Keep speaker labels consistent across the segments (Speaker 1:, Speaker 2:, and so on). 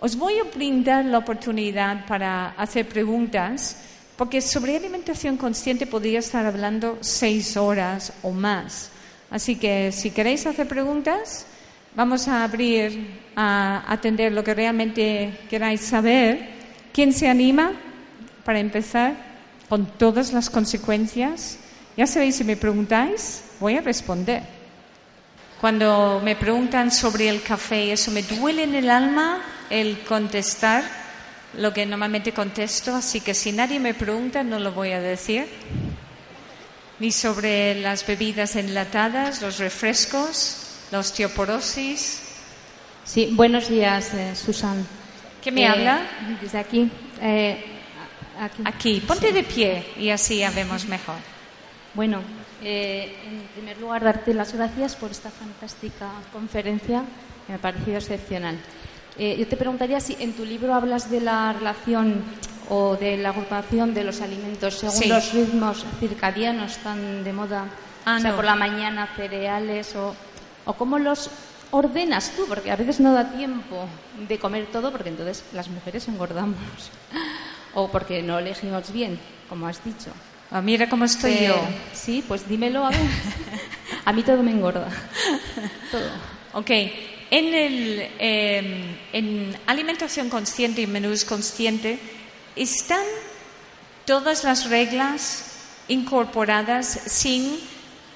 Speaker 1: Os voy a brindar la oportunidad para hacer preguntas, porque sobre alimentación consciente podría estar hablando seis horas o más. Así que si queréis hacer preguntas, vamos a abrir a atender lo que realmente queráis saber. ¿Quién se anima para empezar con todas las consecuencias? Ya sabéis, si me preguntáis, voy a responder. Cuando me preguntan sobre el café, eso me duele en el alma el contestar lo que normalmente contesto, así que si nadie me pregunta no lo voy a decir. Ni sobre las bebidas enlatadas, los refrescos, la osteoporosis.
Speaker 2: Sí, buenos días, eh, Susan.
Speaker 1: ¿Qué me
Speaker 2: Eh,
Speaker 1: habla?
Speaker 2: Desde aquí. eh, aquí.
Speaker 1: Aquí, ponte de pie y así ya vemos mejor.
Speaker 2: Bueno, eh, en primer lugar, darte las gracias por esta fantástica conferencia, que me ha parecido excepcional. Eh, yo te preguntaría si en tu libro hablas de la relación o de la agrupación de los alimentos según
Speaker 1: Sí.
Speaker 2: los ritmos circadianos tan de moda.
Speaker 1: Ah,
Speaker 2: o sea,
Speaker 1: no.
Speaker 2: por la mañana cereales o, o cómo los ordenas tú, porque a veces no da tiempo de comer todo, porque entonces las mujeres engordamos. o porque no elegimos bien, como has dicho.
Speaker 1: Ah, mira cómo estoy
Speaker 2: Eh,
Speaker 1: yo.
Speaker 2: Sí, pues dímelo a ver. a mí todo me engorda. todo.
Speaker 1: Ok, en, el, eh, en alimentación consciente y menús consciente están todas las reglas incorporadas sin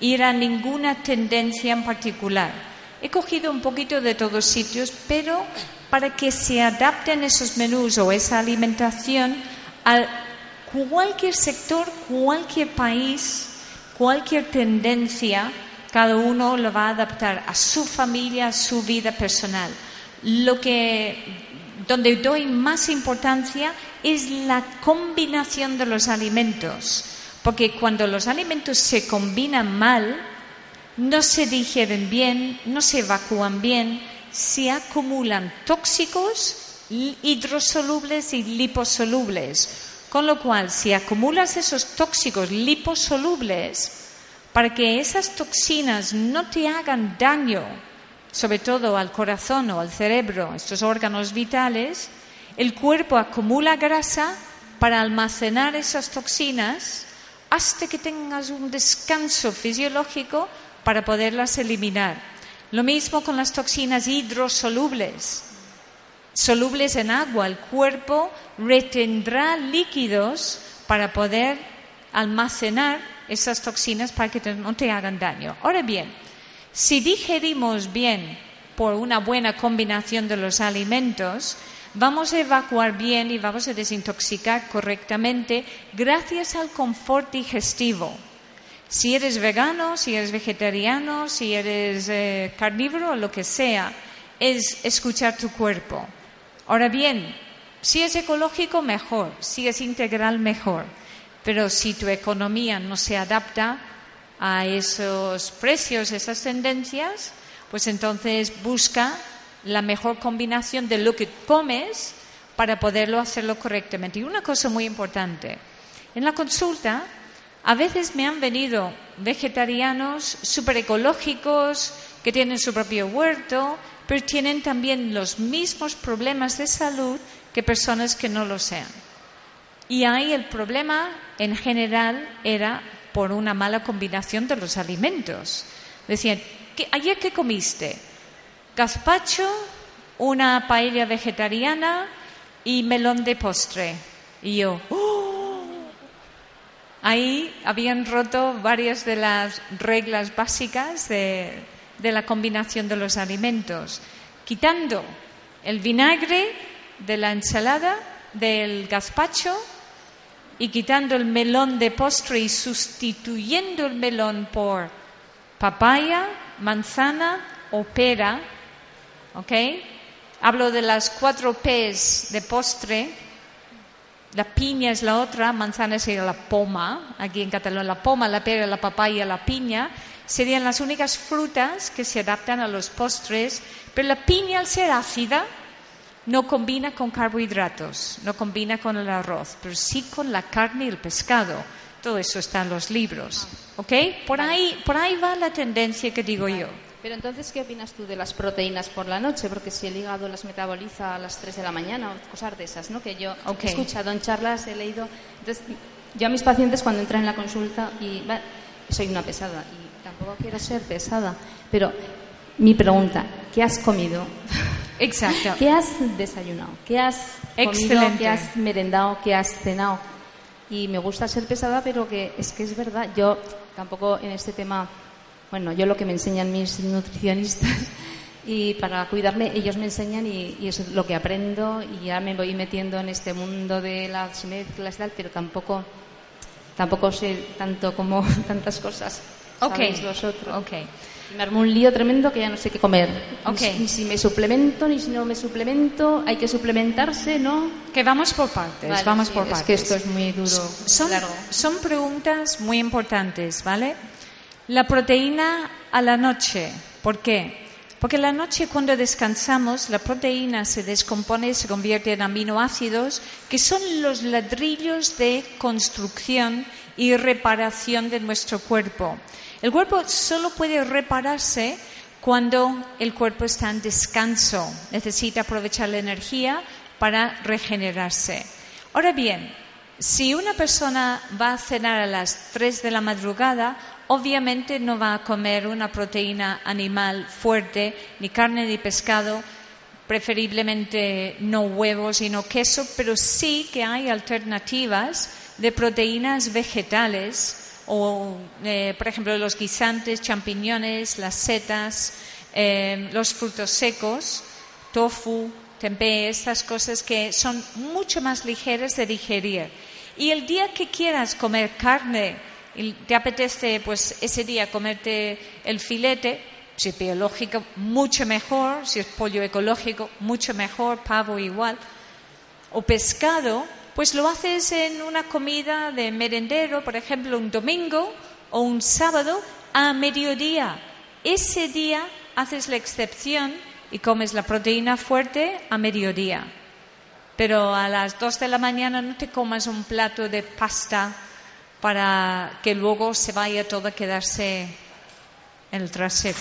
Speaker 1: ir a ninguna tendencia en particular. He cogido un poquito de todos sitios, pero para que se adapten esos menús o esa alimentación a cualquier sector, cualquier país, cualquier tendencia, cada uno lo va a adaptar a su familia, a su vida personal. Lo que donde doy más importancia es la combinación de los alimentos, porque cuando los alimentos se combinan mal, no se digieren bien, no se evacúan bien, se acumulan tóxicos, hidrosolubles y liposolubles. Con lo cual, si acumulas esos tóxicos liposolubles, para que esas toxinas no te hagan daño, sobre todo al corazón o al cerebro, estos órganos vitales, el cuerpo acumula grasa para almacenar esas toxinas hasta que tengas un descanso fisiológico para poderlas eliminar. Lo mismo con las toxinas hidrosolubles. Solubles en agua, el cuerpo retendrá líquidos para poder almacenar esas toxinas para que no te hagan daño. Ahora bien, si digerimos bien por una buena combinación de los alimentos, vamos a evacuar bien y vamos a desintoxicar correctamente gracias al confort digestivo. Si eres vegano, si eres vegetariano, si eres eh, carnívoro, lo que sea, es escuchar tu cuerpo. Ahora bien, si es ecológico, mejor. Si es integral, mejor. Pero si tu economía no se adapta a esos precios, esas tendencias, pues entonces busca la mejor combinación de lo que comes para poderlo hacerlo correctamente. Y una cosa muy importante, en la consulta a veces me han venido vegetarianos súper ecológicos que tienen su propio huerto, pero tienen también los mismos problemas de salud que personas que no lo sean. Y ahí el problema en general era por una mala combinación de los alimentos. Decían, "¿Qué- ¿ayer qué comiste? Gazpacho, una paella vegetariana y melón de postre. Y yo, "Oh". Ahí habían roto varias de las reglas básicas de la combinación de los alimentos, quitando el vinagre de la ensalada, del gazpacho y quitando el melón de postre y sustituyendo el melón por papaya, manzana o pera, ¿ok? Hablo de las cuatro P's de postre, la piña es la otra, manzana sería la poma, aquí en Cataluña la poma, la pera, la papaya, la piña, serían las únicas frutas que se adaptan a los postres, pero la piña al ser ácida no combina con carbohidratos, no combina con el arroz, pero sí con la carne y el pescado. Todo eso está en los libros. ¿Ok? Por ahí, por ahí va la tendencia que digo yo.
Speaker 2: Pero entonces, ¿qué opinas tú de las proteínas por la noche? Porque si el hígado las metaboliza a las 3 de la mañana o cosas de esas, ¿no? Que yo he escuchado en charlas, he leído. Entonces, yo a mis pacientes cuando entran en la consulta y soy una pesada y tampoco quiero ser pesada, pero mi pregunta, ¿qué has comido?
Speaker 1: Exacto.
Speaker 2: ¿Qué has desayunado? ¿Qué has comido? ¿Qué has merendado? ¿Qué has cenado? Y me gusta ser pesada, pero que es que es verdad. Yo tampoco en este tema bueno, yo lo que me enseñan mis nutricionistas y para cuidarme ellos me enseñan y, es lo que aprendo y ya me voy metiendo en este mundo de las mezclas y tal, pero tampoco tampoco sé tanto como tantas cosas.
Speaker 1: Ok.
Speaker 2: Vosotros.
Speaker 1: Okay.
Speaker 2: Me armo un lío tremendo que ya no sé qué comer.
Speaker 1: Okay.
Speaker 2: Ni, si me suplemento, ni si no me suplemento. Hay que suplementarse, ¿no?
Speaker 1: Que vamos por partes, vamos por partes.
Speaker 2: Es que esto es muy duro.
Speaker 1: Son, son preguntas muy importantes, ¿vale? La proteína a la noche. ¿Por qué? Porque la noche cuando descansamos, la proteína se descompone y se convierte en aminoácidos, que son los ladrillos de construcción y reparación de nuestro cuerpo. El cuerpo solo puede repararse cuando el cuerpo está en descanso. Necesita aprovechar la energía para regenerarse. Ahora bien, si una persona va a cenar a las 3 de la madrugada, obviamente no va a comer una proteína animal fuerte, ni carne ni pescado, preferiblemente no huevos y no queso, pero sí que hay alternativas de proteínas vegetales o, eh, por ejemplo, los guisantes, champiñones, las setas, eh, los frutos secos, tofu, tempeh, estas cosas que son mucho más ligeras de digerir. Y el día que quieras comer carne, y te apetece pues ese día comerte el filete, si es biológico, mucho mejor, si es pollo ecológico, mucho mejor, pavo igual, o pescado, pues lo haces en una comida de merendero, por ejemplo, un domingo o un sábado a mediodía. Ese día haces la excepción y comes la proteína fuerte a mediodía. Pero a las dos de la mañana no te comas un plato de pasta para que luego se vaya todo a quedarse en el trasero.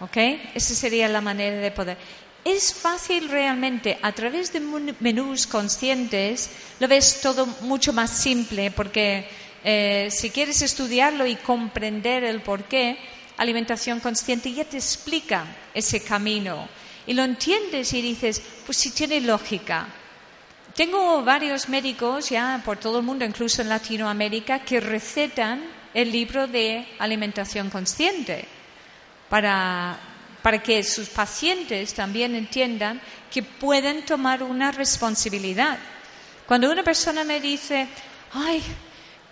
Speaker 1: ¿Ok? Esa sería la manera de poder. Es fácil realmente, a través de menús conscientes, lo ves todo mucho más simple, porque eh, si quieres estudiarlo y comprender el por qué, alimentación consciente ya te explica ese camino. Y lo entiendes y dices, pues si tiene lógica. Tengo varios médicos ya por todo el mundo, incluso en Latinoamérica, que recetan el libro de alimentación consciente para, para que sus pacientes también entiendan que pueden tomar una responsabilidad. Cuando una persona me dice, ay,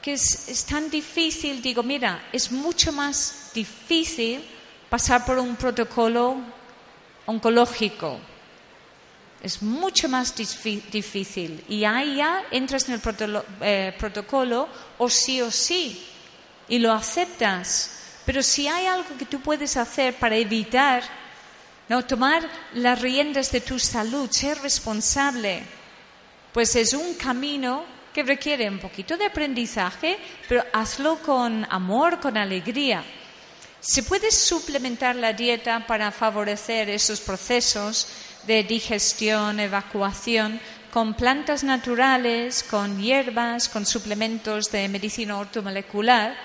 Speaker 1: que es, tan difícil, digo, mira, es mucho más difícil pasar por un protocolo oncológico es mucho más difícil. Y ahí ya entras en el eh, protocolo, o sí o sí y lo aceptas. Pero si hay algo que tú puedes hacer para evitar, no tomar las riendas de tu salud, ser responsable, pues es un camino que requiere un poquito de aprendizaje, pero hazlo con amor, con alegría. Se puede suplementar la dieta para favorecer esos procesos, de digestión, evacuación, con plantas naturales, con hierbas, con suplementos de medicina ortomolecular.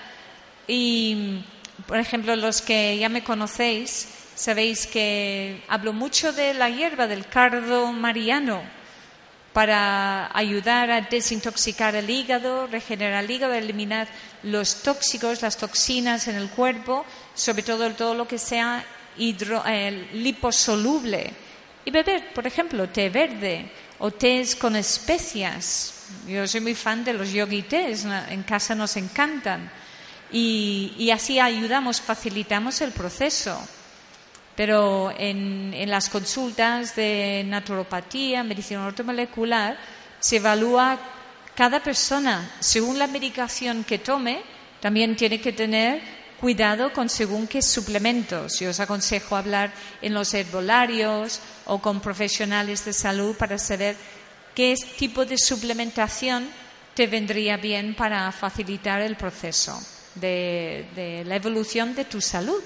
Speaker 1: Y, por ejemplo, los que ya me conocéis, sabéis que hablo mucho de la hierba del cardo mariano para ayudar a desintoxicar el hígado, regenerar el hígado, eliminar los tóxicos, las toxinas en el cuerpo, sobre todo todo lo que sea hidro, liposoluble y beber, por ejemplo, té verde o tés con especias. Yo soy muy fan de los yogi tés, en casa nos encantan. Y, así ayudamos, facilitamos el proceso. Pero en, en las consultas de naturopatía, medicina ortomolecular, se evalúa cada persona según la medicación que tome, también tiene que tener cuidado con según qué suplementos. Yo os aconsejo hablar en los herbolarios o con profesionales de salud para saber qué tipo de suplementación te vendría bien para facilitar el proceso de, la evolución de tu salud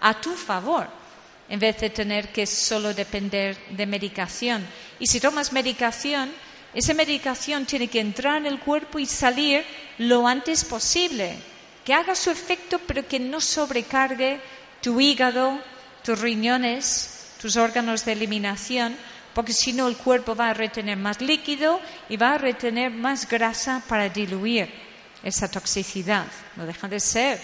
Speaker 1: a tu favor, en vez de tener que solo depender de medicación. Y si tomas medicación, esa medicación tiene que entrar en el cuerpo y salir lo antes posible que haga su efecto, pero que no sobrecargue tu hígado, tus riñones, tus órganos de eliminación, porque si no el cuerpo va a retener más líquido y va a retener más grasa para diluir esa toxicidad. No dejan de ser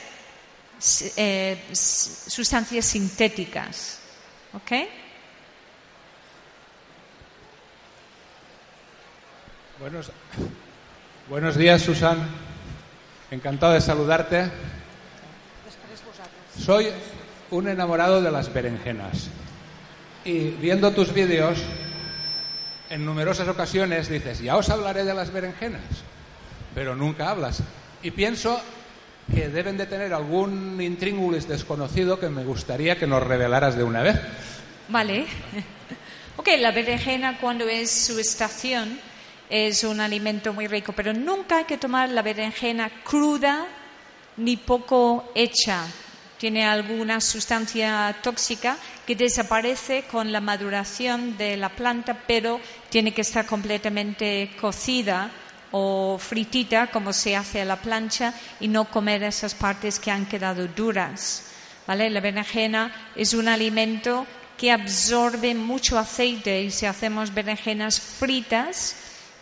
Speaker 1: eh, sustancias sintéticas. ¿Ok?
Speaker 3: Buenos, buenos días, Susan. Encantado de saludarte. Soy un enamorado de las berenjenas. Y viendo tus vídeos, en numerosas ocasiones dices, ya os hablaré de las berenjenas, pero nunca hablas. Y pienso que deben de tener algún intríngulis desconocido que me gustaría que nos revelaras de una vez.
Speaker 1: Vale. ok, la berenjena cuando es su estación es un alimento muy rico, pero nunca hay que tomar la berenjena cruda ni poco hecha. Tiene alguna sustancia tóxica que desaparece con la maduración de la planta, pero tiene que estar completamente cocida o fritita, como se hace a la plancha, y no comer esas partes que han quedado duras. ¿Vale? La berenjena es un alimento que absorbe mucho aceite y si hacemos berenjenas fritas,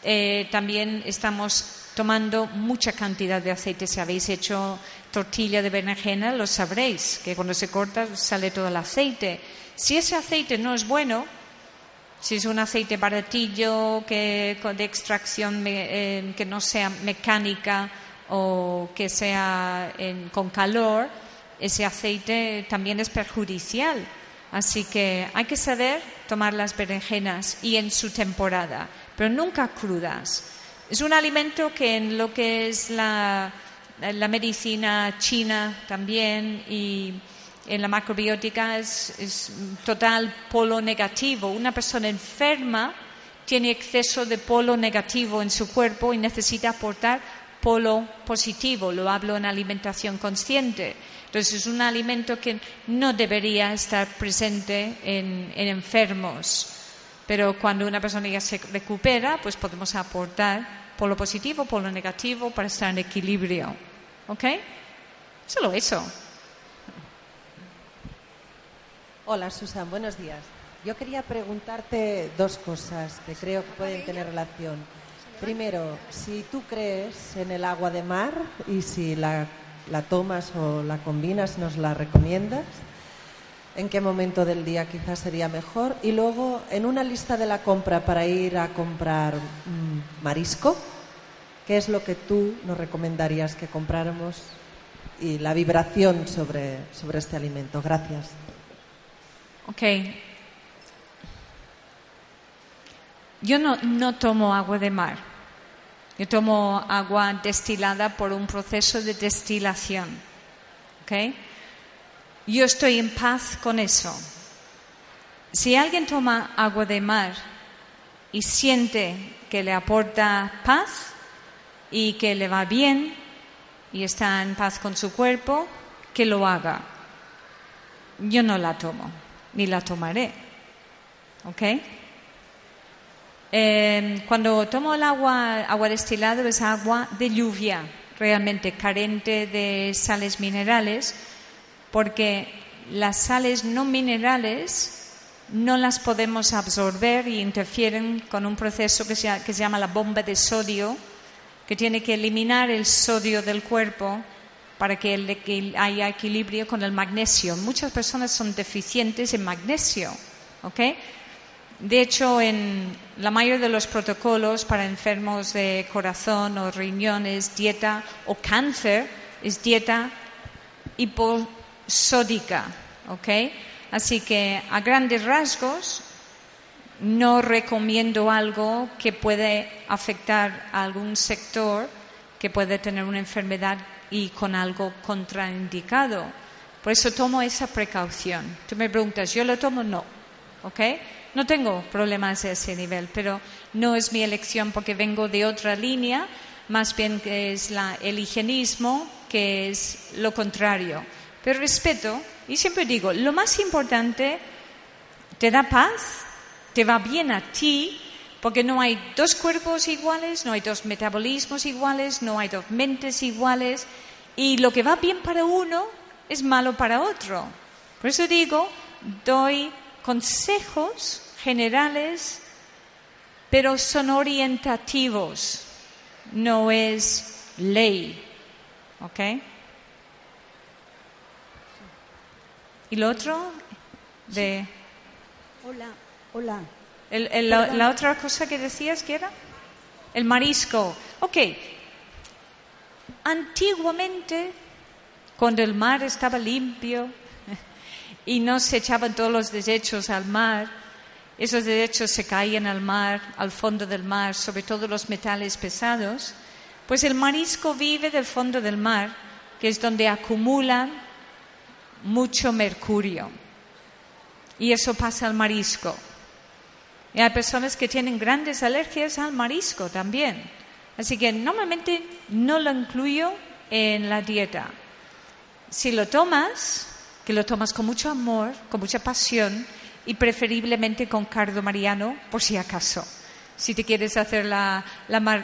Speaker 1: eh, también estamos tomando mucha cantidad de aceite. Si habéis hecho tortilla de berenjena, lo sabréis, que cuando se corta sale todo el aceite. Si ese aceite no es bueno, si es un aceite baratillo que, de extracción eh, que no sea mecánica o que sea con calor, ese aceite también es perjudicial. Así que hay que saber tomar las berenjenas y en su temporada pero nunca crudas. Es un alimento que en lo que es la, medicina china también y en la macrobiótica es, es total polo negativo. Una persona enferma tiene exceso de polo negativo en su cuerpo y necesita aportar polo positivo. Lo hablo en alimentación consciente. Entonces es un alimento que no debería estar presente en enfermos. Pero cuando una persona ya se recupera, pues podemos aportar por lo positivo, por lo negativo, para estar en equilibrio. ¿Ok? Solo eso.
Speaker 4: Hola, Susan, buenos días. Yo quería preguntarte dos cosas que creo que pueden tener relación. Primero, si tú crees en el agua de mar y si la, la tomas o la combinas, nos la recomiendas en qué momento del día quizás sería mejor. Y luego, en una lista de la compra para ir a comprar mm, marisco, ¿qué es lo que tú nos recomendarías que compráramos? Y la vibración sobre, sobre este alimento. Gracias.
Speaker 1: Ok. Yo no, no tomo agua de mar. Yo tomo agua destilada por un proceso de destilación. ¿Okay? Yo estoy en paz con eso. Si alguien toma agua de mar y siente que le aporta paz y que le va bien y está en paz con su cuerpo, que lo haga. Yo no la tomo, ni la tomaré. ¿Ok? Em, cuando tomo el agua, agua destilada es agua de lluvia, realmente carente de sales minerales porque las sales no minerales no las podemos absorber y interfieren con un proceso que se, llama la bomba de sodio, que tiene que eliminar el sodio del cuerpo para que haya equilibrio con el magnesio. Muchas personas son deficientes en magnesio. De hecho, en la mayoría de los protocolos para enfermos de corazón o riñones, dieta o cáncer, es dieta hipo sódica, ¿ok? Así que a grandes rasgos no recomiendo algo que puede afectar a algún sector que puede tener una enfermedad y con algo contraindicado. Por eso tomo esa precaución. Tú me preguntas, ¿yo lo tomo? No. ¿Ok? No tengo problemas de ese nivel, pero no es mi elección porque vengo de otra línea, más bien que es la, el higienismo, que es lo contrario. Pero respeto, y siempre digo, lo más importante, te da paz, te va bien a ti, porque no hay dos cuerpos iguales, no hay dos metabolismos iguales, no hay dos mentes iguales, y lo que va bien para uno es malo para otro. Por eso digo, doy consejos generales, pero son orientativos, no es ley. ¿Ok? ¿Y lo otro? De...
Speaker 5: Hola, hola.
Speaker 1: La, otra cosa que decías que era? El marisco. Ok. Antiguamente, cuando el mar estaba limpio y no se echaban todos los desechos al mar, esos desechos se caían al mar, al fondo del mar, sobre todo los metales pesados, pues el marisco vive del fondo del mar, que es donde acumulan mucho mercurio. Y eso pasa al marisco. Y hay personas que tienen grandes alergias al marisco también. Así que normalmente no lo incluyo en la dieta. Si lo tomas, que lo tomas con mucho amor, con mucha pasión y preferiblemente con cardo mariano, por si acaso. Si te quieres hacer la,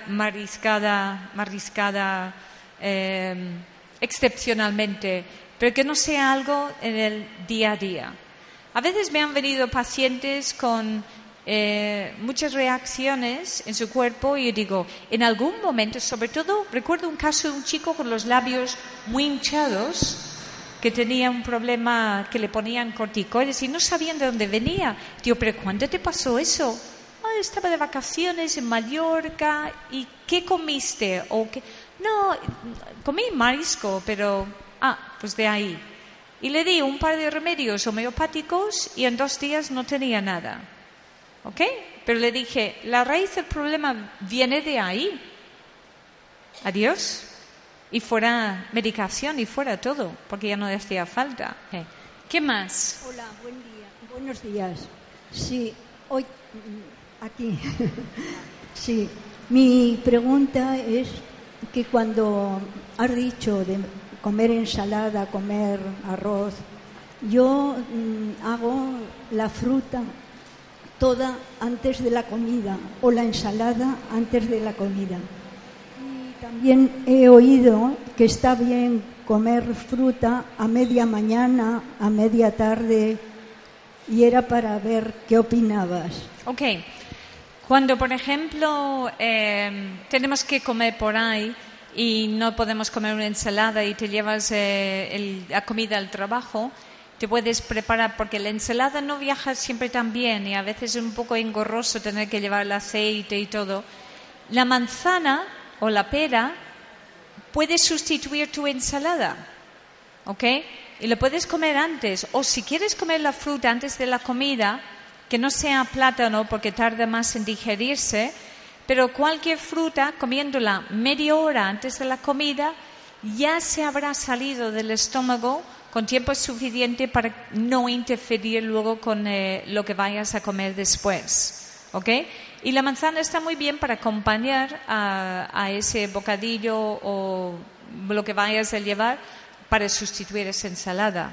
Speaker 1: mariscada, mariscada eh, excepcionalmente pero que no sea algo en el día a día. A veces me han venido pacientes con eh, muchas reacciones en su cuerpo y yo digo, en algún momento, sobre todo, recuerdo un caso de un chico con los labios muy hinchados que tenía un problema que le ponían corticoides y no sabían de dónde venía. Digo, pero ¿cuándo te pasó eso? Ah, estaba de vacaciones en Mallorca y ¿qué comiste? O qué? No, comí marisco, pero Ah, pues de ahí. Y le di un par de remedios homeopáticos y en dos días no tenía nada. ¿Ok? Pero le dije, la raíz del problema viene de ahí. Adiós. Y fuera medicación y fuera todo, porque ya no hacía falta. ¿Eh? ¿Qué más?
Speaker 5: Hola, buen día. Buenos días. Sí, hoy mm, aquí. sí, mi pregunta es que cuando has dicho de comer ensalada, comer arroz. Yo mm, hago la fruta toda antes de la comida o la ensalada antes de la comida. Y también he oído que está bien comer fruta a media mañana, a media tarde, y era para ver qué opinabas.
Speaker 1: Ok. Cuando, por ejemplo, eh, tenemos que comer por ahí, y no podemos comer una ensalada y te llevas eh, la comida al trabajo, te puedes preparar, porque la ensalada no viaja siempre tan bien y a veces es un poco engorroso tener que llevar el aceite y todo. La manzana o la pera puede sustituir tu ensalada, ¿ok? Y lo puedes comer antes. O si quieres comer la fruta antes de la comida, que no sea plátano porque tarda más en digerirse, pero cualquier fruta, comiéndola media hora antes de la comida, ya se habrá salido del estómago con tiempo suficiente para no interferir luego con eh, lo que vayas a comer después. ¿Ok? Y la manzana está muy bien para acompañar a, ese bocadillo o lo que vayas a llevar para sustituir esa ensalada.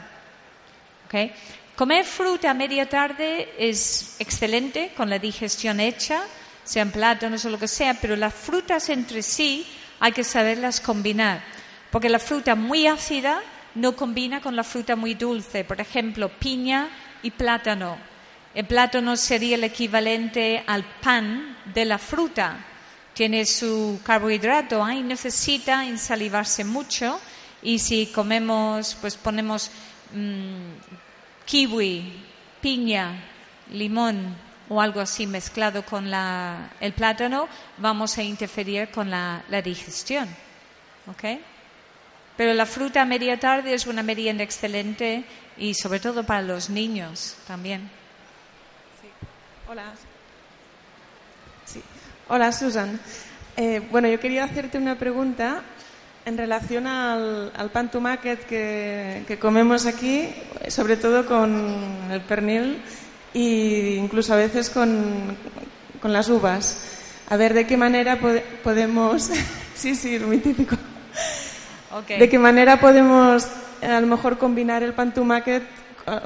Speaker 1: ¿Ok? Comer fruta a media tarde es excelente con la digestión hecha sean plátanos o lo que sea, pero las frutas entre sí hay que saberlas combinar, porque la fruta muy ácida no combina con la fruta muy dulce. Por ejemplo, piña y plátano. El plátano sería el equivalente al pan de la fruta. Tiene su carbohidrato ahí, necesita insalivarse mucho y si comemos, pues ponemos mm, kiwi, piña, limón, o algo así mezclado con el plátano, vamos a interferir con la, digestión. ¿Ok? Pero la fruta a media tarde es una merienda excelente y sobre todo para los niños también.
Speaker 6: Hola, Hola, Susan. Eh, bueno, yo quería hacerte una pregunta en relación al, pan tumáquet que, que, comemos aquí, sobre todo con el pernil e incluso a veces con, con las uvas. A ver, ¿de qué manera podemos... sí, sí, muy típico. ¿De qué manera podemos a lo mejor combinar el pan tumáquet,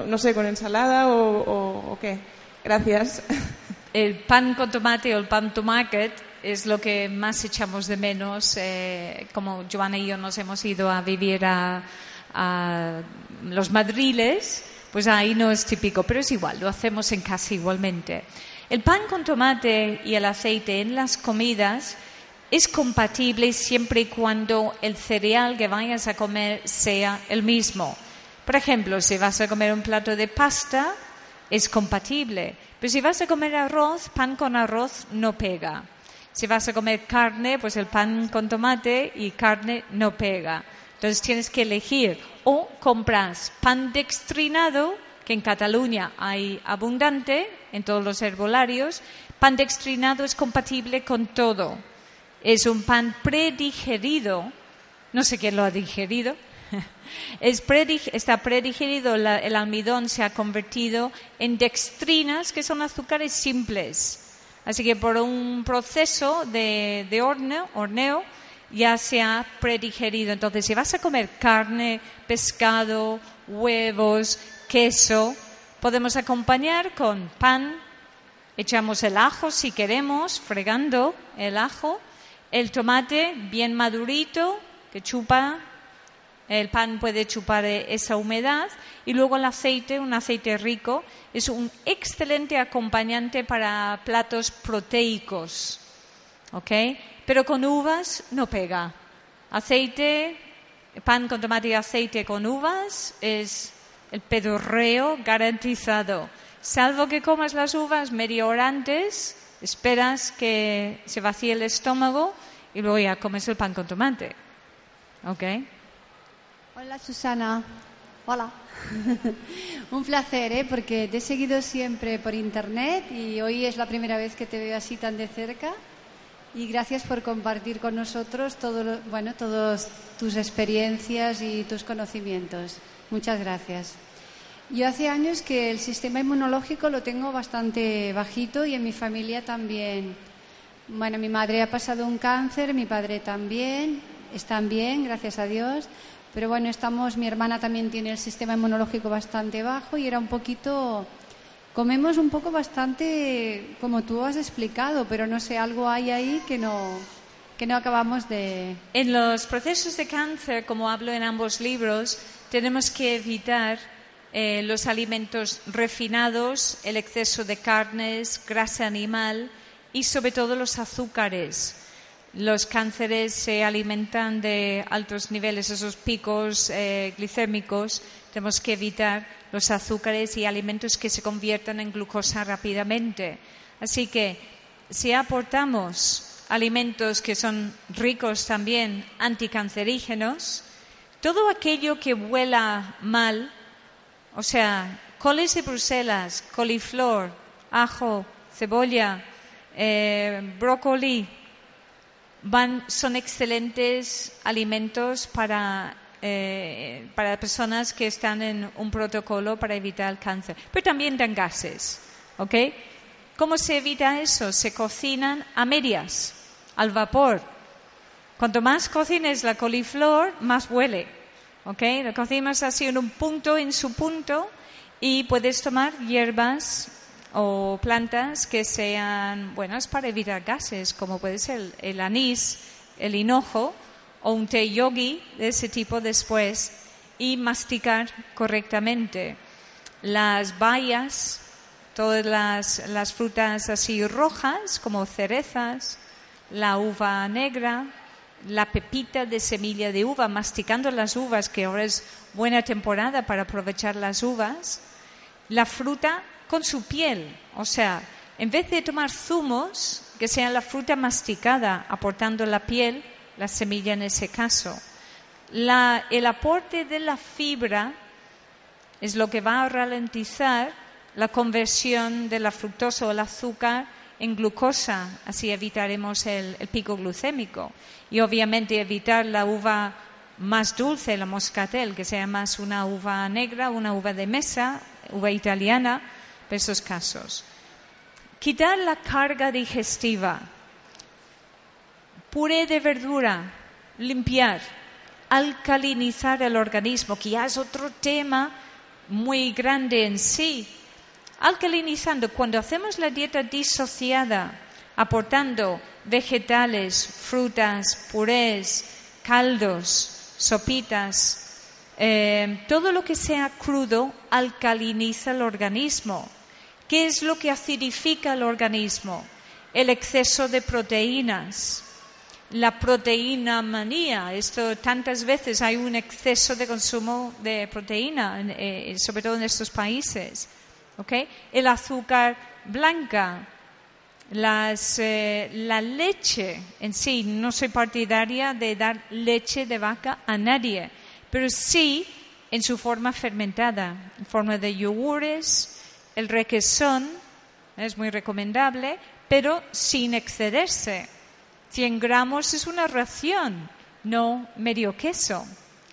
Speaker 6: no sé, con ensalada o, o qué? Gracias.
Speaker 1: El pan con tomate o el pan tumáquet es lo que más echamos de menos, eh, como Joana y yo nos hemos ido a vivir a, los madriles, pues ahí no es típico, pero es igual, lo hacemos en casa igualmente. El pan con tomate y el aceite en las comidas es compatible siempre y cuando el cereal que vayas a comer sea el mismo. Por ejemplo, si vas a comer un plato de pasta, es compatible. Pero si vas a comer arroz, pan con arroz no pega. Si vas a comer carne, pues el pan con tomate y carne no pega. Entonces tienes que elegir o compras pan dextrinado, que en Cataluña hay abundante en todos los herbolarios. Pan dextrinado es compatible con todo. Es un pan predigerido. No sé quién lo ha digerido. Es está predigerido, el almidón se ha convertido en dextrinas, que son azúcares simples Así que por un proceso de, horneo, ya se ha predigerido. Entonces, si vas a comer carne, pescado, huevos, queso, podemos acompañar con pan, echamos el ajo si queremos, fregando el ajo, el tomate bien madurito, que chupa el pan puede chupar e-, esa humedad y luego el aceite, un aceite rico, es un excelente acompañante para platos proteicos. ¿Ok? Pero con uvas no pega. Aceite, pan con tomate y aceite con uvas es el pedorreo garantizado. Salvo que comas las uvas media hora antes, esperas que se vacíe el estómago y luego ya comes el pan con tomate. ¿Ok?
Speaker 7: Hola Susana. Hola. Un placer, ¿eh? porque te he seguido siempre por internet y hoy es la primera vez que te veo así tan de cerca. Y gracias por compartir con nosotros todo, bueno, todas tus experiencias y tus conocimientos. Muchas gracias. Yo hace años que el sistema inmunológico lo tengo bastante bajito y en mi familia también. Bueno, mi madre ha pasado un cáncer, mi padre también, están bien, gracias a Dios. Pero bueno, estamos, mi hermana también tiene el sistema inmunológico bastante bajo y era un poquito, comemos un poco bastante, como tú has explicado, pero no sé, algo hay ahí que no, que no acabamos de...
Speaker 1: En los procesos de cáncer, como hablo en ambos libros, tenemos que evitar eh, los alimentos refinados, el exceso de carnes, grasa animal y sobre todo los azúcares los cánceres se alimentan de altos niveles, esos picos eh, glicémicos. Tenemos que evitar los azúcares y alimentos que se conviertan en glucosa rápidamente. Así que si aportamos alimentos que son ricos también anticancerígenos, todo aquello que huela mal, o sea, coles de Bruselas, coliflor, ajo, cebolla, eh, brócoli, son excelentes alimentos para, eh, para personas que están en un protocolo para evitar el cáncer. Pero también dan gases. ¿ok? ¿Cómo se evita eso? Se cocinan a medias, al vapor. Cuanto más cocines la coliflor, más huele. ¿Ok? Lo cocinas así en un punto, en su punto, y puedes tomar hierbas o plantas que sean buenas para evitar gases, como puede ser el, anís, el hinojo o un té yogi de ese tipo después y masticar correctamente. Las bayas, todas las, las frutas así rojas como cerezas, la uva negra, la pepita de semilla de uva, masticando las uvas, que ahora es buena temporada para aprovechar las uvas, la fruta con su piel. O sea, en vez de tomar zumos, que sean la fruta masticada, aportando la piel, la semilla en ese caso. el aporte de la fibra es lo que va a ralentizar la conversión de la fructosa o el azúcar en glucosa, así evitaremos el, pico glucémico. Y obviamente evitar la uva más dulce, la moscatel, que sea más una uva negra, una uva de mesa, uva italiana, para esos casos. Quitar la carga digestiva. Puré de verdura, limpiar, alcalinizar el organismo, que ya es otro tema muy grande en sí. Alcalinizando, cuando hacemos la dieta disociada, aportando vegetales, frutas, purés, caldos, sopitas, eh, todo lo que sea crudo alcaliniza el organismo. ¿Qué es lo que acidifica el organismo? El exceso de proteínas la proteína manía. Esto tantas veces hay un exceso de consumo de proteína, eh, sobre todo en estos países. ¿Okay? El azúcar blanca, las, eh, la leche en sí. No soy partidaria de dar leche de vaca a nadie, pero sí en su forma fermentada, en forma de yogures, el requesón es muy recomendable, pero sin excederse 100 gramos es una ración, no medio queso.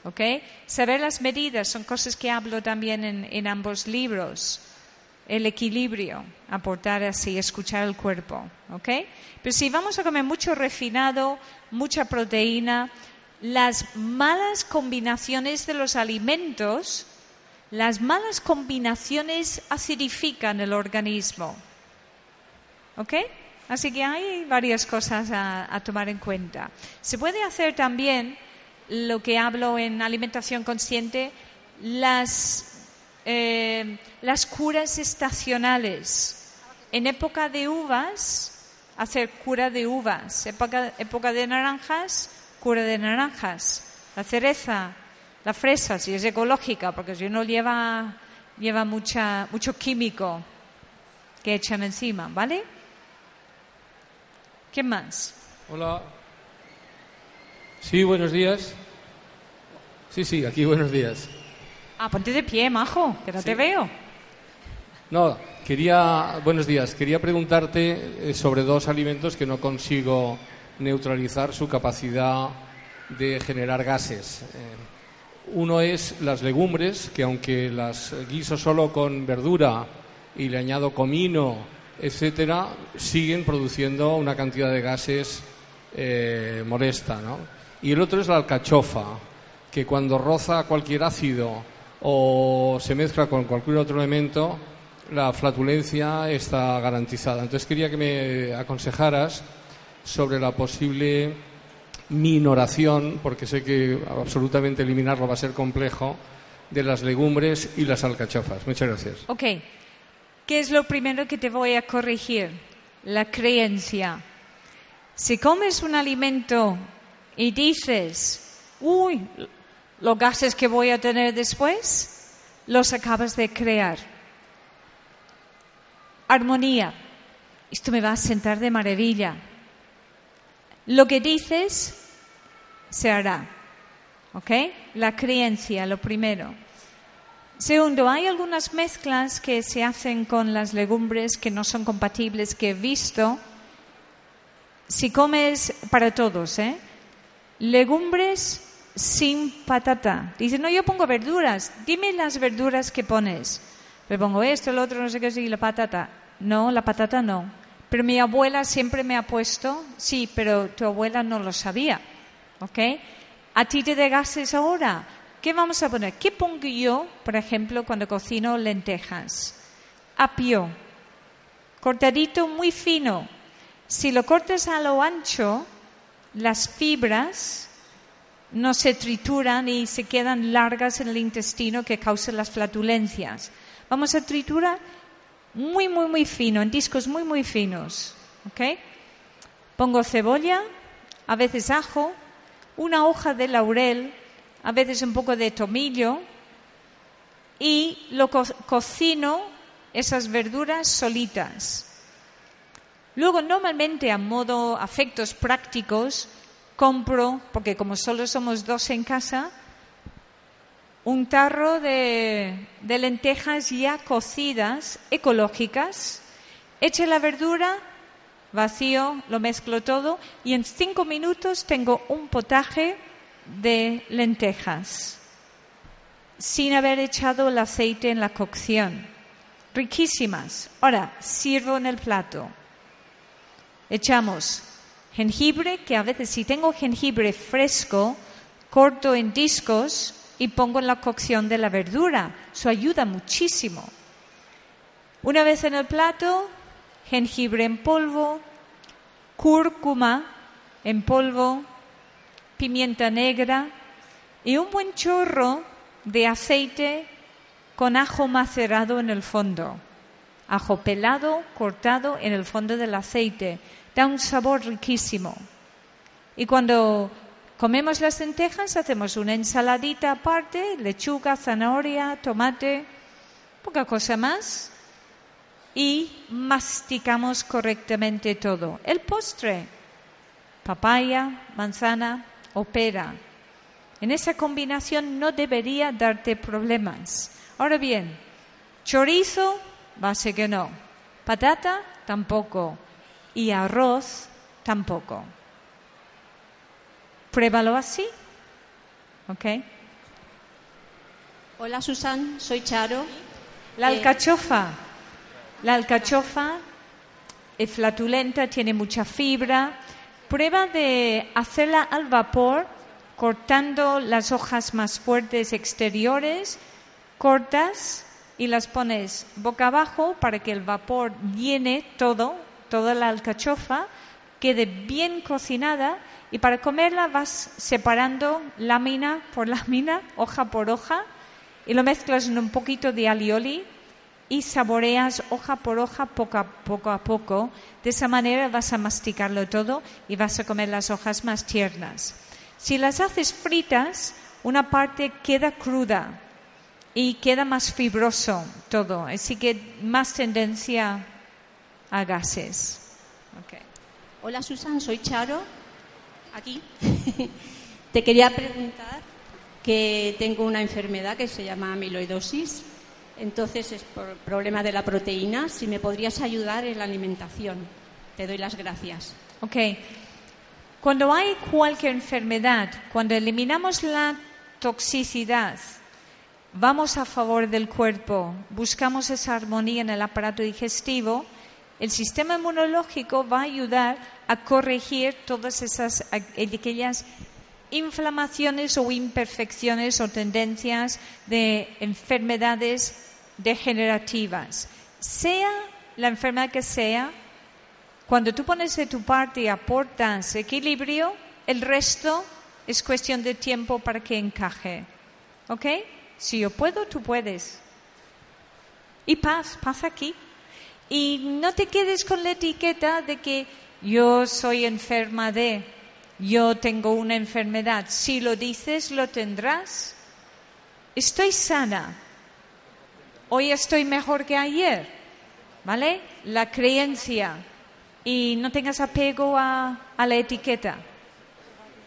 Speaker 1: ¿ok? Saber las medidas son cosas que hablo también en, ambos libros. El equilibrio, aportar así, escuchar el cuerpo. ¿ok? Pero si vamos a comer mucho refinado, mucha proteína, las malas combinaciones de los alimentos, las malas combinaciones acidifican el organismo. ¿Ok? Así que hay varias cosas a, tomar en cuenta. Se puede hacer también lo que hablo en alimentación consciente, las, eh, las curas estacionales. En época de uvas, hacer cura de uvas. Época, época de naranjas, cura de naranjas. La cereza, la fresa, si es ecológica, porque si no lleva, lleva mucha, mucho químico que echan encima, ¿vale? ¿Qué más?
Speaker 8: Hola. Sí, buenos días. Sí, sí, aquí buenos días.
Speaker 1: Ah, ponte de pie, majo, que no te veo.
Speaker 8: No, quería, buenos días, quería preguntarte eh, sobre dos alimentos que no consigo neutralizar su capacidad de generar gases. Eh, uno es las legumbres, que aunque las guiso solo con verdura y le añado comino etcétera, siguen produciendo una cantidad de gases eh, molesta. ¿no? Y el otro es la alcachofa, que cuando roza cualquier ácido o se mezcla con cualquier otro elemento, la flatulencia está garantizada. Entonces quería que me aconsejaras sobre la posible minoración, porque sé que absolutamente eliminarlo va a ser complejo, de las legumbres y las alcachofas. Muchas gracias.
Speaker 1: Okay. ¿Qué es lo primero que te voy a corregir? La creencia. Si comes un alimento y dices, uy, los gases que voy a tener después, los acabas de crear. Armonía. Esto me va a sentar de maravilla. Lo que dices se hará. ¿Ok? La creencia, lo primero. Segundo, hay algunas mezclas que se hacen con las legumbres que no son compatibles, que he visto. Si comes para todos, ¿eh? Legumbres sin patata. Dice, no, yo pongo verduras. Dime las verduras que pones. Le pongo esto, el otro, no sé qué, y la patata. No, la patata no. Pero mi abuela siempre me ha puesto, sí, pero tu abuela no lo sabía. ¿Ok? ¿A ti te de gases ahora? ¿Qué vamos a poner? ¿Qué pongo yo, por ejemplo, cuando cocino lentejas? Apio, cortadito muy fino. Si lo cortas a lo ancho, las fibras no se trituran y se quedan largas en el intestino que causan las flatulencias. Vamos a triturar muy, muy, muy fino, en discos muy, muy finos. ¿Ok? Pongo cebolla, a veces ajo, una hoja de laurel, a veces un poco de tomillo y lo cocino esas verduras solitas. Luego, normalmente a modo afectos prácticos, compro, porque como solo somos dos en casa, un tarro de, lentejas ya cocidas, ecológicas, eche la verdura vacío, lo mezclo todo y en cinco minutos tengo un potaje de lentejas sin haber echado el aceite en la cocción. Riquísimas. Ahora, sirvo en el plato. Echamos jengibre, que a veces si tengo jengibre fresco, corto en discos y pongo en la cocción de la verdura. Eso ayuda muchísimo. Una vez en el plato, jengibre en polvo, cúrcuma en polvo, pimienta negra y un buen chorro de aceite con ajo macerado en el fondo. Ajo pelado, cortado en el fondo del aceite. Da un sabor riquísimo. Y cuando comemos las lentejas hacemos una ensaladita aparte, lechuga, zanahoria, tomate, poca cosa más. Y masticamos correctamente todo. El postre, papaya, manzana o pera. En esa combinación no debería darte problemas. Ahora bien, chorizo, base que no. Patata, tampoco. Y arroz, tampoco. Pruébalo así. ¿Ok?
Speaker 9: Hola Susan, soy Charo.
Speaker 1: La
Speaker 9: Eh,
Speaker 1: alcachofa. La alcachofa es flatulenta, tiene mucha fibra. Prueba de hacerla al vapor cortando las hojas más fuertes exteriores, cortas y las pones boca abajo para que el vapor llene todo, toda la alcachofa, quede bien cocinada y para comerla vas separando lámina por lámina, hoja por hoja y lo mezclas en un poquito de alioli y saboreas hoja por hoja poco a poco a poco. De esa manera vas a masticarlo todo y vas a comer las hojas más tiernas. Si las haces fritas, una parte queda cruda y queda más fibroso todo, así que más tendencia a gases. Ok.
Speaker 9: Hola Susan, soy Charo. Aquí. Te quería preguntar que tengo una enfermedad que se llama amiloidosis. Entonces es por problema de la proteína. Si me podrías ayudar en la alimentación. Te doy las gracias.
Speaker 1: Ok. Cuando hay cualquier enfermedad, cuando eliminamos la toxicidad, vamos a favor del cuerpo, buscamos esa armonía en el aparato digestivo, el sistema inmunológico va a ayudar a corregir todas esas aquellas inflamaciones o imperfecciones o tendencias de enfermedades degenerativas. Sea la enfermedad que sea, cuando tú pones de tu parte y aportas equilibrio, el resto es cuestión de tiempo para que encaje. ¿Ok? Si yo puedo, tú puedes. Y paz, paz aquí. Y no te quedes con la etiqueta de que yo soy enferma de, yo tengo una enfermedad. Si lo dices, lo tendrás. Estoy sana. Hoy estoy mejor que ayer. ¿Vale? La creencia. Y no tengas apego a, la etiqueta.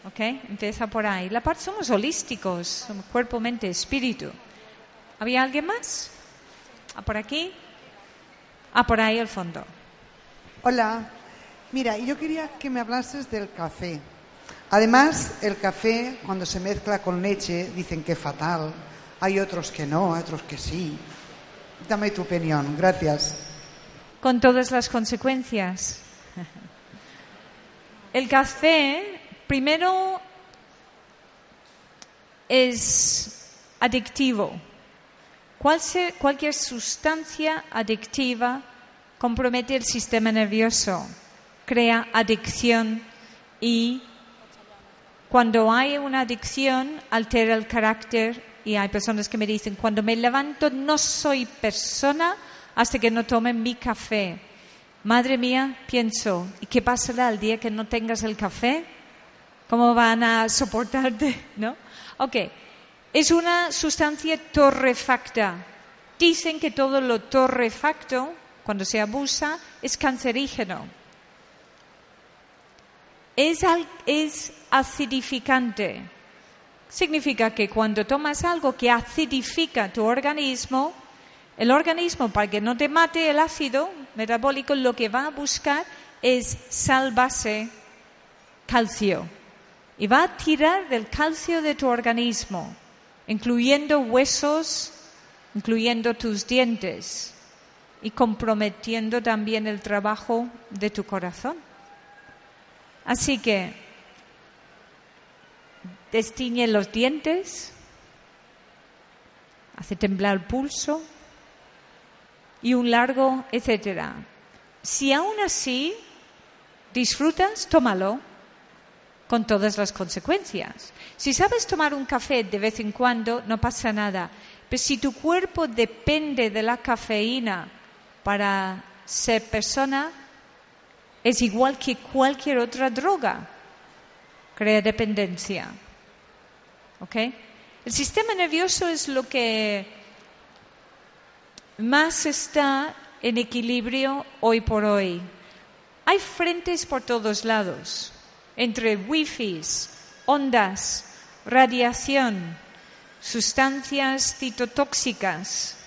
Speaker 1: ¿Ok? Empieza por ahí. La parte somos holísticos, somos cuerpo, mente, espíritu. ¿Había alguien más? ¿Ah, por aquí? Ah, por ahí al fondo.
Speaker 10: Hola. Mira, yo quería que me hablases del café. Además, el café, cuando se mezcla con leche, dicen que es fatal. Hay otros que no, otros que sí. Dame tu opinión. Gracias.
Speaker 1: Con todas las consecuencias. El café, primero, es adictivo. Cualquier sustancia adictiva compromete el sistema nervioso, crea adicción y cuando hay una adicción altera el carácter y hay personas que me dicen, cuando me levanto no soy persona hasta que no tome mi café. Madre mía, pienso, ¿y qué pasará el día que no tengas el café? ¿Cómo van a soportarte? ¿No? Ok. Es una sustancia torrefacta. Dicen que todo lo torrefacto, cuando se abusa, es cancerígeno. Es, acidificante. Significa que cuando tomas algo que acidifica tu organismo, el organismo, para que no te mate el ácido metabólico, lo que va a buscar es sal base calcio y va a tirar del calcio de tu organismo, incluyendo huesos, incluyendo tus dientes y comprometiendo también el trabajo de tu corazón. Así que destiñe los dientes, hace temblar el pulso y un largo, etcétera. Si aún así disfrutas, tómalo con todas las consecuencias. Si sabes tomar un café de vez en cuando, no pasa nada. Pero si tu cuerpo depende de la cafeína para ser persona, es igual que cualquier otra droga. Crea dependencia. ¿Ok? El sistema nervioso es lo que más está en equilibrio hoy por hoy. Hay frentes por todos lados entre wifi, ondas, radiación, sustancias citotóxicas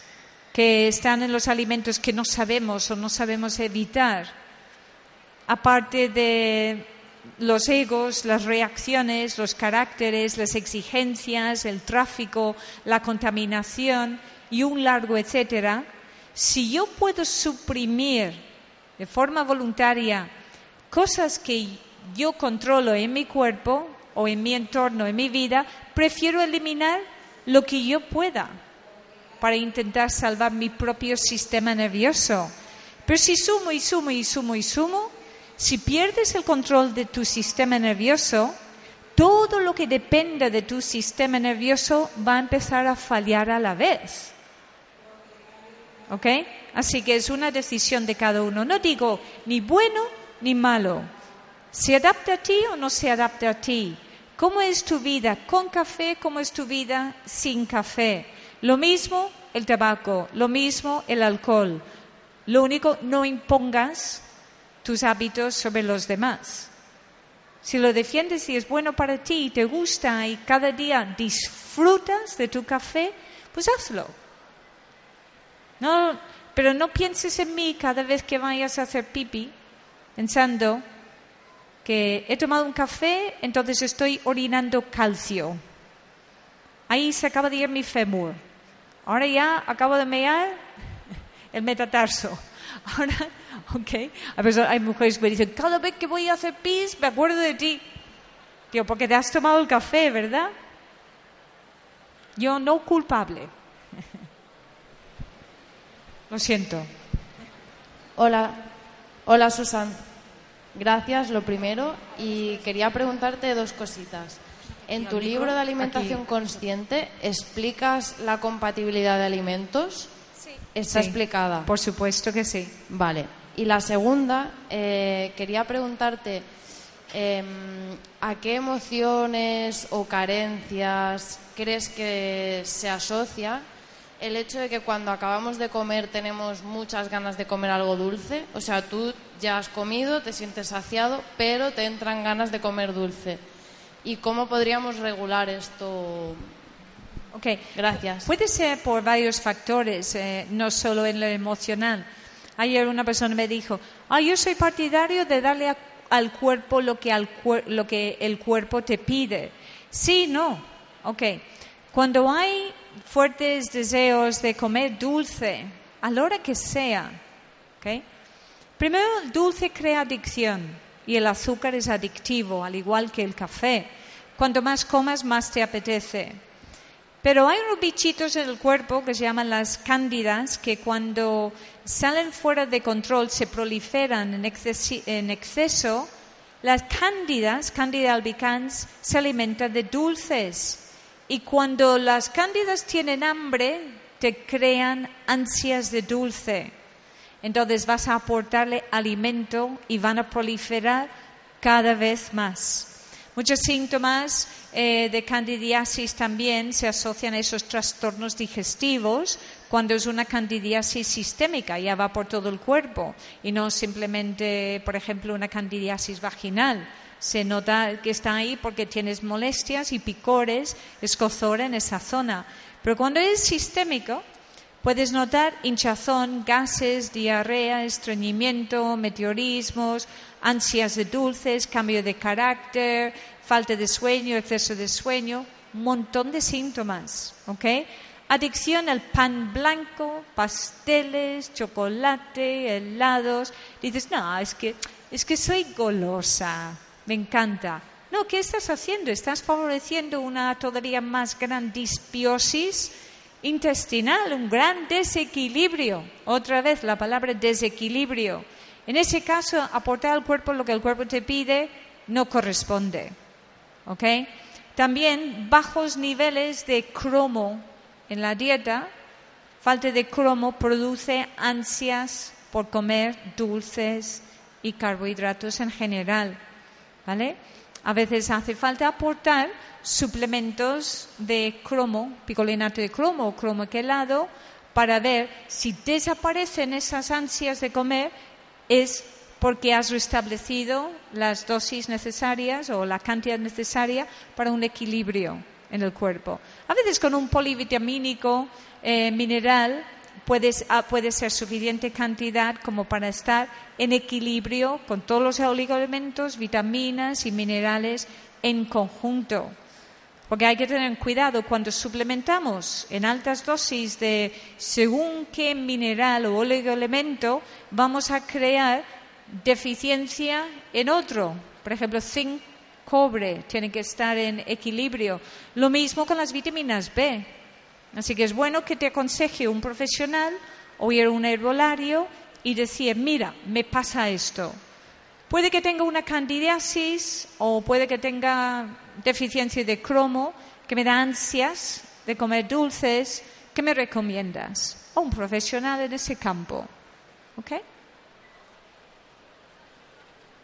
Speaker 1: que están en los alimentos que no sabemos o no sabemos evitar, aparte de los egos, las reacciones, los caracteres, las exigencias, el tráfico, la contaminación y un largo etcétera, si yo puedo suprimir de forma voluntaria cosas que yo controlo en mi cuerpo o en mi entorno, en mi vida, prefiero eliminar lo que yo pueda para intentar salvar mi propio sistema nervioso. Pero si sumo y sumo y sumo y sumo, si pierdes el control de tu sistema nervioso, todo lo que depende de tu sistema nervioso va a empezar a fallar a la vez. ¿Ok? Así que es una decisión de cada uno. No digo ni bueno ni malo. ¿Se adapta a ti o no se adapta a ti? ¿Cómo es tu vida con café? ¿Cómo es tu vida sin café? Lo mismo el tabaco, lo mismo el alcohol. Lo único, no impongas tus hábitos sobre los demás. Si lo defiendes y es bueno para ti y te gusta y cada día disfrutas de tu café, pues hazlo. No, pero no pienses en mí cada vez que vayas a hacer pipi pensando que he tomado un café, entonces estoy orinando calcio. Ahí se acaba de ir mi fémur. Ahora ya acabo de mear el metatarso. Ahora, ok. A hay mujeres que me dicen, cada vez que voy a hacer pis, me acuerdo de ti. Tío, porque te has tomado el café, ¿verdad? Yo no culpable. Lo siento.
Speaker 11: Hola, hola Susan. Gracias, lo primero. Y quería preguntarte dos cositas. En tu libro de alimentación consciente, ¿explicas la compatibilidad de alimentos?
Speaker 1: Sí.
Speaker 11: ¿Está explicada?
Speaker 1: Por supuesto que sí.
Speaker 11: Vale. Y la segunda, eh, quería preguntarte em, a qué emociones o carencias crees que se asocia el hecho de que cuando acabamos de comer tenemos muchas ganas de comer algo dulce. O sea, tú ya has comido, te sientes saciado, pero te entran ganas de comer dulce. ¿Y cómo podríamos regular esto?
Speaker 1: Ok,
Speaker 11: gracias.
Speaker 1: Puede ser por varios factores, eh, no solo en lo emocional. Ayer una persona me dijo, ah, yo soy partidario de darle al cuerpo lo que, al lo que el cuerpo te pide. Sí, no. Ok. Cuando hay fuertes deseos de comer dulce, a la hora que sea, ¿okay? primero el dulce crea adicción y el azúcar es adictivo, al igual que el café. Cuanto más comas, más te apetece. Pero hay unos bichitos en el cuerpo que se llaman las cándidas que cuando salen fuera de control se proliferan en, en exceso. Las cándidas, Candida albicans, se alimentan de dulces y cuando las cándidas tienen hambre, te crean ansias de dulce. Entonces vas a aportarle alimento y van a proliferar cada vez más. Muchos síntomas eh, de candidiasis también se asocian a esos trastornos digestivos cuando es una candidiasis sistémica, ya va por todo el cuerpo y no simplemente, por ejemplo, una candidiasis vaginal se nota que está ahí porque tienes molestias y picores, escozor en esa zona. Pero cuando es sistémico, Puedes notar hinchazón, gases, diarrea, estreñimiento, meteorismos, ansias de dulces, cambio de carácter, falta de sueño, exceso de sueño, un montón de síntomas, ¿ok? Adicción al pan blanco, pasteles, chocolate, helados. Dices, no, es que, es que soy golosa, me encanta. No, ¿qué estás haciendo? Estás favoreciendo una todavía más gran disbiosis intestinal, un gran desequilibrio. Otra vez la palabra desequilibrio. En ese caso, aportar al cuerpo lo que el cuerpo te pide no corresponde. ¿Ok? También bajos niveles de cromo en la dieta. Falta de cromo produce ansias por comer dulces y carbohidratos en general. ¿Vale? A veces hace falta aportar suplementos de cromo, picolinato de cromo o cromo quelado, para ver si desaparecen esas ansias de comer, es porque has restablecido las dosis necesarias o la cantidad necesaria para un equilibrio en el cuerpo. A veces con un polivitamínico eh, mineral ah, puede ser suficiente cantidad como para estar en equilibrio con todos los oligoelementos, vitaminas y minerales en conjunto. Porque hay que tener cuidado cuando suplementamos en altas dosis de según qué mineral o oligoelemento, vamos a crear deficiencia en otro. Por ejemplo, zinc, cobre, tienen que estar en equilibrio. Lo mismo con las vitaminas B. Así que es bueno que te aconseje un profesional o ir a un herbolario y decir, mira, me pasa esto. Puede que tenga una candidiasis o puede que tenga deficiencia de cromo, que me da ansias de comer dulces. ¿Qué me recomiendas? O un profesional en ese campo. ¿Ok?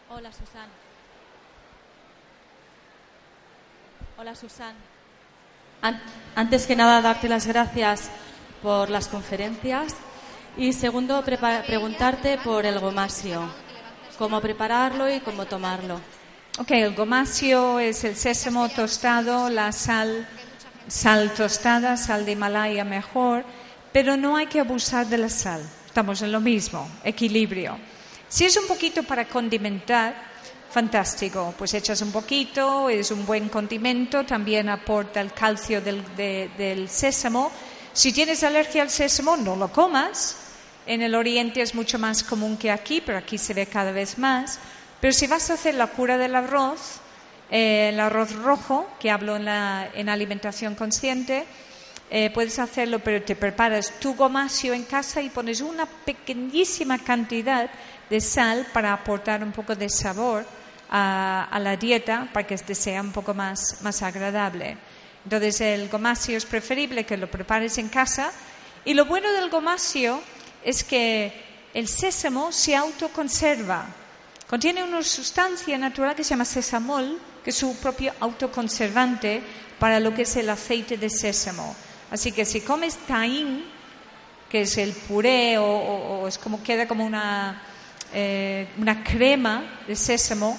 Speaker 12: Hola, Susana. Hola, Susana. Antes que nada, darte las gracias por las conferencias y segundo, preguntarte por el gomasio, cómo prepararlo y cómo tomarlo.
Speaker 1: Ok, el gomasio es el sésamo tostado, la sal, sal tostada, sal de Himalaya mejor, pero no hay que abusar de la sal. Estamos en lo mismo, equilibrio. Si es un poquito para condimentar, fantástico. Pues echas un poquito, es un buen condimento, también aporta el calcio del, sésamo. Si tienes alergia al sésamo, no lo comas. En el oriente es mucho más común que aquí, pero aquí se ve cada vez más. Pero si vas a hacer la cura del arroz, eh, el arroz rojo, que hablo en, la, en alimentación consciente, eh, puedes hacerlo, pero te preparas tu gomasio en casa y pones una pequeñísima cantidad de sal para aportar un poco de sabor a, la dieta para que sea un poco más, más agradable. Entonces el gomasio es preferible que lo prepares en casa y lo bueno del gomasio es que el sésamo se autoconserva. Contiene una sustancia natural que se llama sesamol, que es su propio autoconservante para lo que es el aceite de sésamo. Así que si comes taín, que es el puré o, es como queda como una, eh, una crema de sésamo,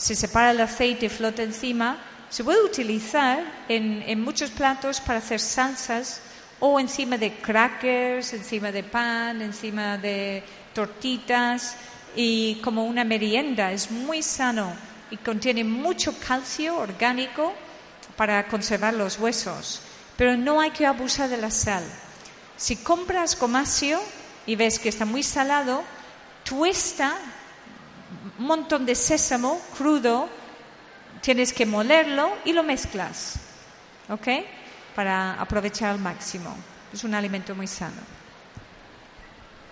Speaker 1: se separa el aceite y flota encima, se puede utilizar en, muchos platos para hacer salsas o encima de crackers, encima de pan, encima de tortitas y como una merienda. Es muy sano y contiene mucho calcio orgánico para conservar los huesos. Pero no hay que abusar de la sal. Si compras gomasio y ves que está muy salado, tuesta un montón de sésamo crudo, tienes que molerlo y lo mezclas, ¿ok? Para aprovechar al máximo. Es un alimento muy sano.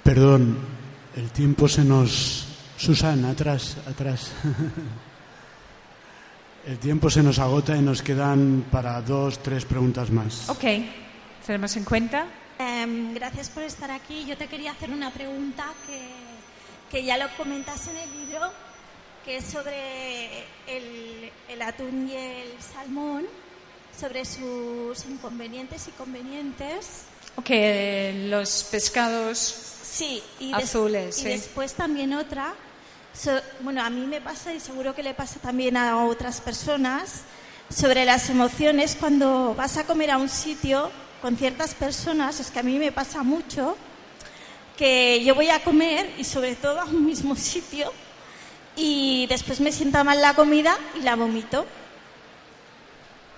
Speaker 13: Perdón, el tiempo se nos... Susana, atrás, atrás. el tiempo se nos agota y nos quedan para dos, tres preguntas más.
Speaker 1: Ok, tenemos en cuenta.
Speaker 14: Em, gracias por estar aquí. Yo te quería hacer una pregunta que que ya lo comentas en el libro, que es sobre el, atún y el salmón, sobre sus inconvenientes y convenientes.
Speaker 1: Ok, los pescados
Speaker 14: sí, y
Speaker 1: azules.
Speaker 14: y después también otra, bueno, a mí me pasa y seguro que le pasa también a otras personas, sobre las emociones cuando vas a comer a un sitio con ciertas personas, es que a mí me pasa mucho, que yo voy a comer y sobre todo a un mismo sitio y después me sienta mal la comida y la vomito.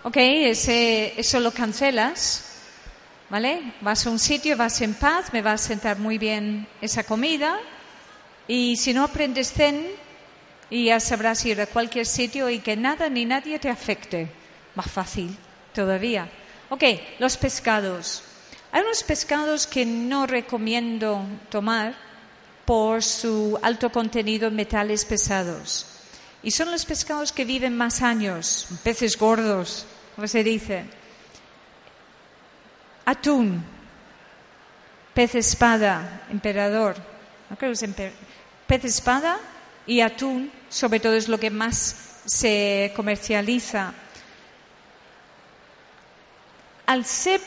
Speaker 1: Ok, eso lo cancelas, ¿vale? Vas a un sitio, vas en paz, me va a sentar muy bien esa comida y si no aprendes zen y ya sabrás ir a cualquier sitio y que nada ni nadie te afecte. Más fácil todavía. Ok, los pescados. Hay unos pescados que no recomiendo tomar por su alto contenido en metales pesados. Y son los pescados que viven más años, peces gordos, como se dice. Atún, pez espada, emperador. Pez espada y atún, sobre todo, es lo que más se comercializa. Al ser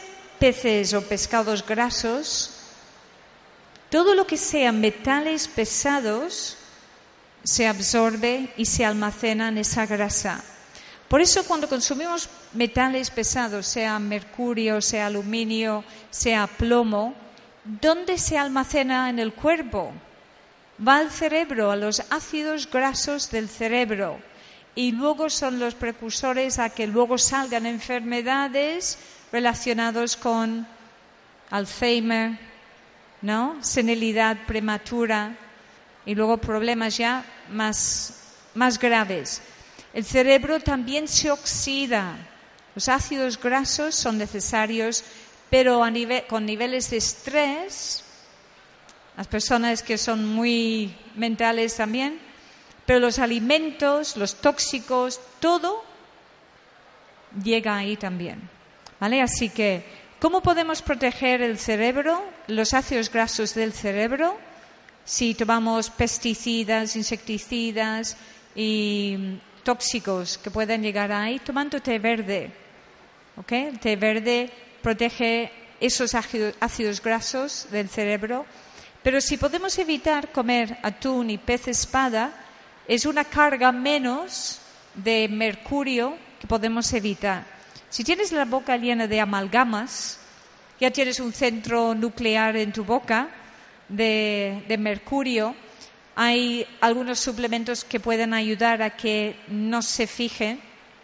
Speaker 1: peces o pescados grasos, todo lo que sean metales pesados se absorbe y se almacena en esa grasa. Por eso cuando consumimos metales pesados, sea mercurio, sea aluminio, sea plomo, ¿dónde se almacena en el cuerpo? Va al cerebro, a los ácidos grasos del cerebro. Y luego son los precursores a que luego salgan enfermedades relacionadas con Alzheimer, ¿no? Senilidad prematura y luego problemas ya más, más graves. El cerebro también se oxida. Los ácidos grasos son necesarios, pero con niveles de estrés, las personas que son muy mentales también, pero los alimentos, los tóxicos, todo llega ahí también. Así que, ¿cómo podemos proteger el cerebro, los ácidos grasos del cerebro? Si tomamos pesticidas, insecticidas y tóxicos que pueden llegar ahí, tomando té verde. El té verde protege esos ácidos grasos del cerebro. Pero si podemos evitar comer atún y pez espada, es una carga menos de mercurio que podemos evitar. Si tienes la boca llena de amalgamas, ya tienes un centro nuclear en tu boca de, mercurio, hay algunos suplementos que pueden ayudar a que no se fijen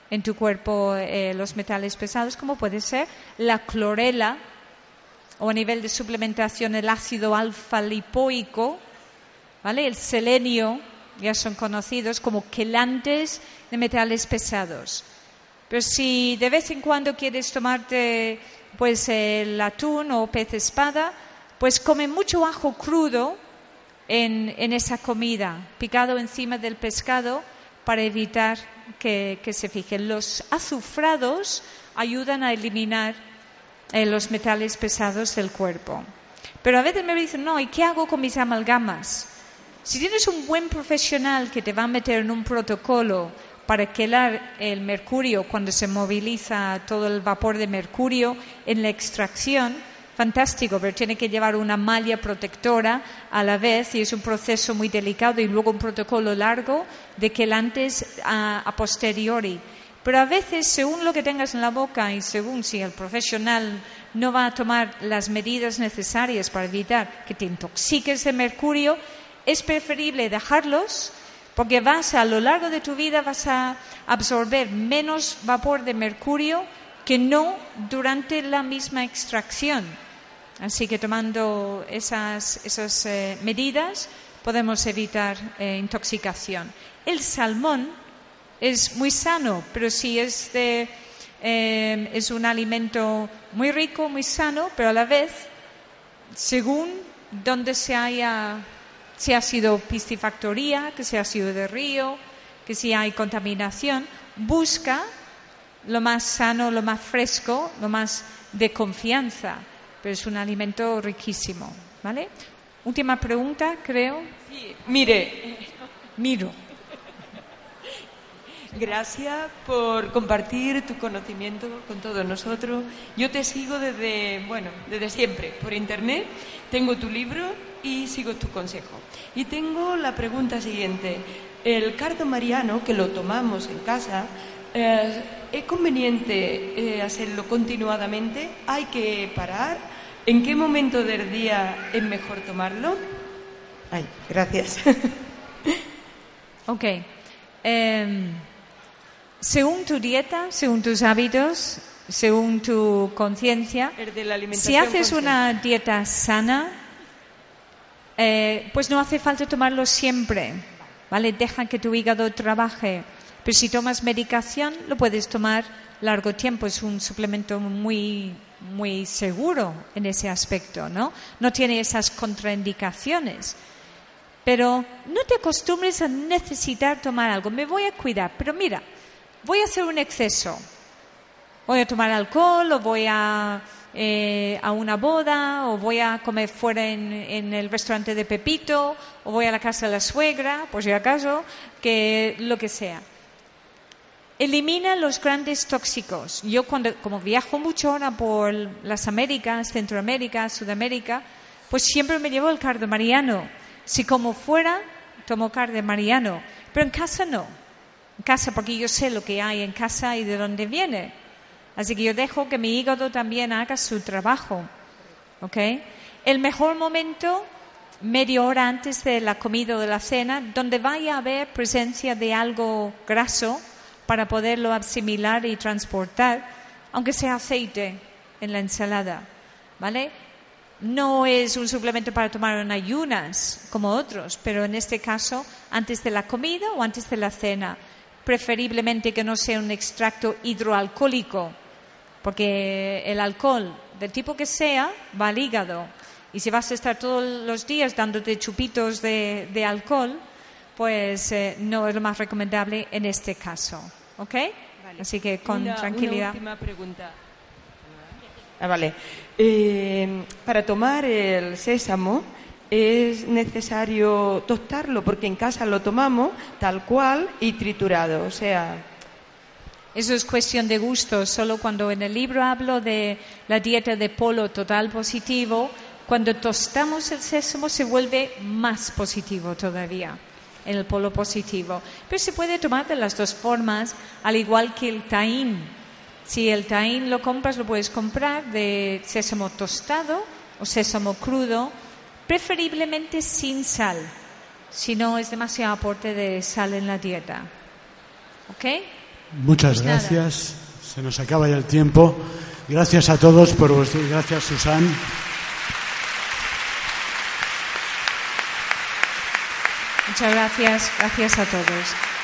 Speaker 1: en tu cuerpo eh, los metales pesados, como puede ser la clorela o a nivel de suplementación el ácido alfa lipoico, ¿vale? El selenio, ya son conocidos como quelantes de metales pesados. Pero si de vez en cuando quieres tomarte pues el atún o pez espada, pues come mucho ajo crudo en, esa comida, picado encima del pescado para evitar que, se fijen. Los azufrados ayudan a eliminar eh, los metales pesados del cuerpo. Pero a veces me dicen, no, ¿y qué hago con mis amalgamas? Si tienes un buen profesional que te va a meter en un protocolo para quelar el mercurio cuando se moviliza todo el vapor de mercurio en la extracción, fantástico, pero tiene que llevar una malla protectora a la vez y es un proceso muy delicado y luego un protocolo largo de que el antes a, posteriori. Pero a veces, según lo que tengas en la boca y según si el profesional no va a tomar las medidas necesarias para evitar que te intoxiques de mercurio, es preferible dejarlos porque vas a lo largo de tu vida vas a absorber menos vapor de mercurio que no durante la misma extracción. Así que tomando esas, esas eh, medidas podemos evitar eh, intoxicación. El salmón es muy sano, pero sí es, de, eh, es un alimento muy rico, muy sano, pero a la vez, según donde se haya, si ha sido piscifactoría, que se ha sido de río, que si hay contaminación, busca lo más sano, lo más fresco, lo más de confianza pero es un alimento riquísimo. ¿Vale? Última pregunta, creo.
Speaker 15: Sí, mire.
Speaker 1: Miro.
Speaker 15: Gracias por compartir tu conocimiento con todos nosotros. Yo te sigo desde, bueno, desde siempre, por internet. Tengo tu libro y sigo tu consejo. Y tengo la pregunta siguiente. El cardo mariano, que lo tomamos en casa, eh, ¿es conveniente eh, hacerlo continuadamente? ¿Hay que parar? ¿En qué momento del día es mejor tomarlo? Ay, gracias.
Speaker 1: ok. Em, según tu dieta, según tus hábitos, según tu conciencia, si haces una dieta sana, eh, pues no hace falta tomarlo siempre, ¿vale? Deja que tu hígado trabaje. Pero si tomas medicación, lo puedes tomar largo tiempo. Es un suplemento muy, muy seguro en ese aspecto, ¿no? No tiene esas contraindicaciones. Pero no te acostumbres a necesitar tomar algo. Me voy a cuidar. Pero mira, voy a hacer un exceso. Voy a tomar alcohol o voy a eh, a una boda o voy a comer fuera en, el restaurante de Pepito o voy a la casa de la suegra, por si acaso, que lo que sea. Elimina los grandes tóxicos. Yo cuando, como viajo mucho ahora por las Américas, Centroamérica, Sudamérica, pues siempre me llevo el cardo mariano. Si como fuera, tomo cardo mariano. Pero en casa no. En casa, porque yo sé lo que hay en casa y de dónde viene. Así que yo dejo que mi hígado también haga su trabajo. ¿Ok? El mejor momento, media hora antes de la comida o de la cena, donde vaya a haber presencia de algo graso para poderlo asimilar y transportar, aunque sea aceite en la ensalada. ¿Vale? No es un suplemento para tomar en ayunas como otros, pero en este caso antes de la comida o antes de la cena. Preferiblemente que no sea un extracto hidroalcohólico, porque el alcohol, del tipo que sea, va al hígado. Y si vas a estar todos los días dándote chupitos de, alcohol, pues eh, no es lo más recomendable en este caso. ¿Ok? Así que con tranquilidad.
Speaker 15: Una última pregunta. Ah, vale. Eh, para tomar el sésamo es necesario tostarlo porque en casa lo tomamos tal cual y triturado. O sea,
Speaker 1: eso es cuestión de gusto. Solo cuando en el libro hablo de la dieta de polo total positivo, cuando tostamos el sésamo se vuelve más positivo todavía, en el polo positivo. Pero se puede tomar de las dos formas, al igual que el taín. Si el taín lo compras, lo puedes comprar de sésamo tostado o sésamo crudo, preferiblemente sin sal, si no es demasiado aporte de sal en la dieta. ¿Ok?
Speaker 13: Muchas pues gracias. Se nos acaba ya el tiempo. Gracias a todos por vuestro. Gracias, Susan.
Speaker 1: Muchas gracias. Gracias a todos.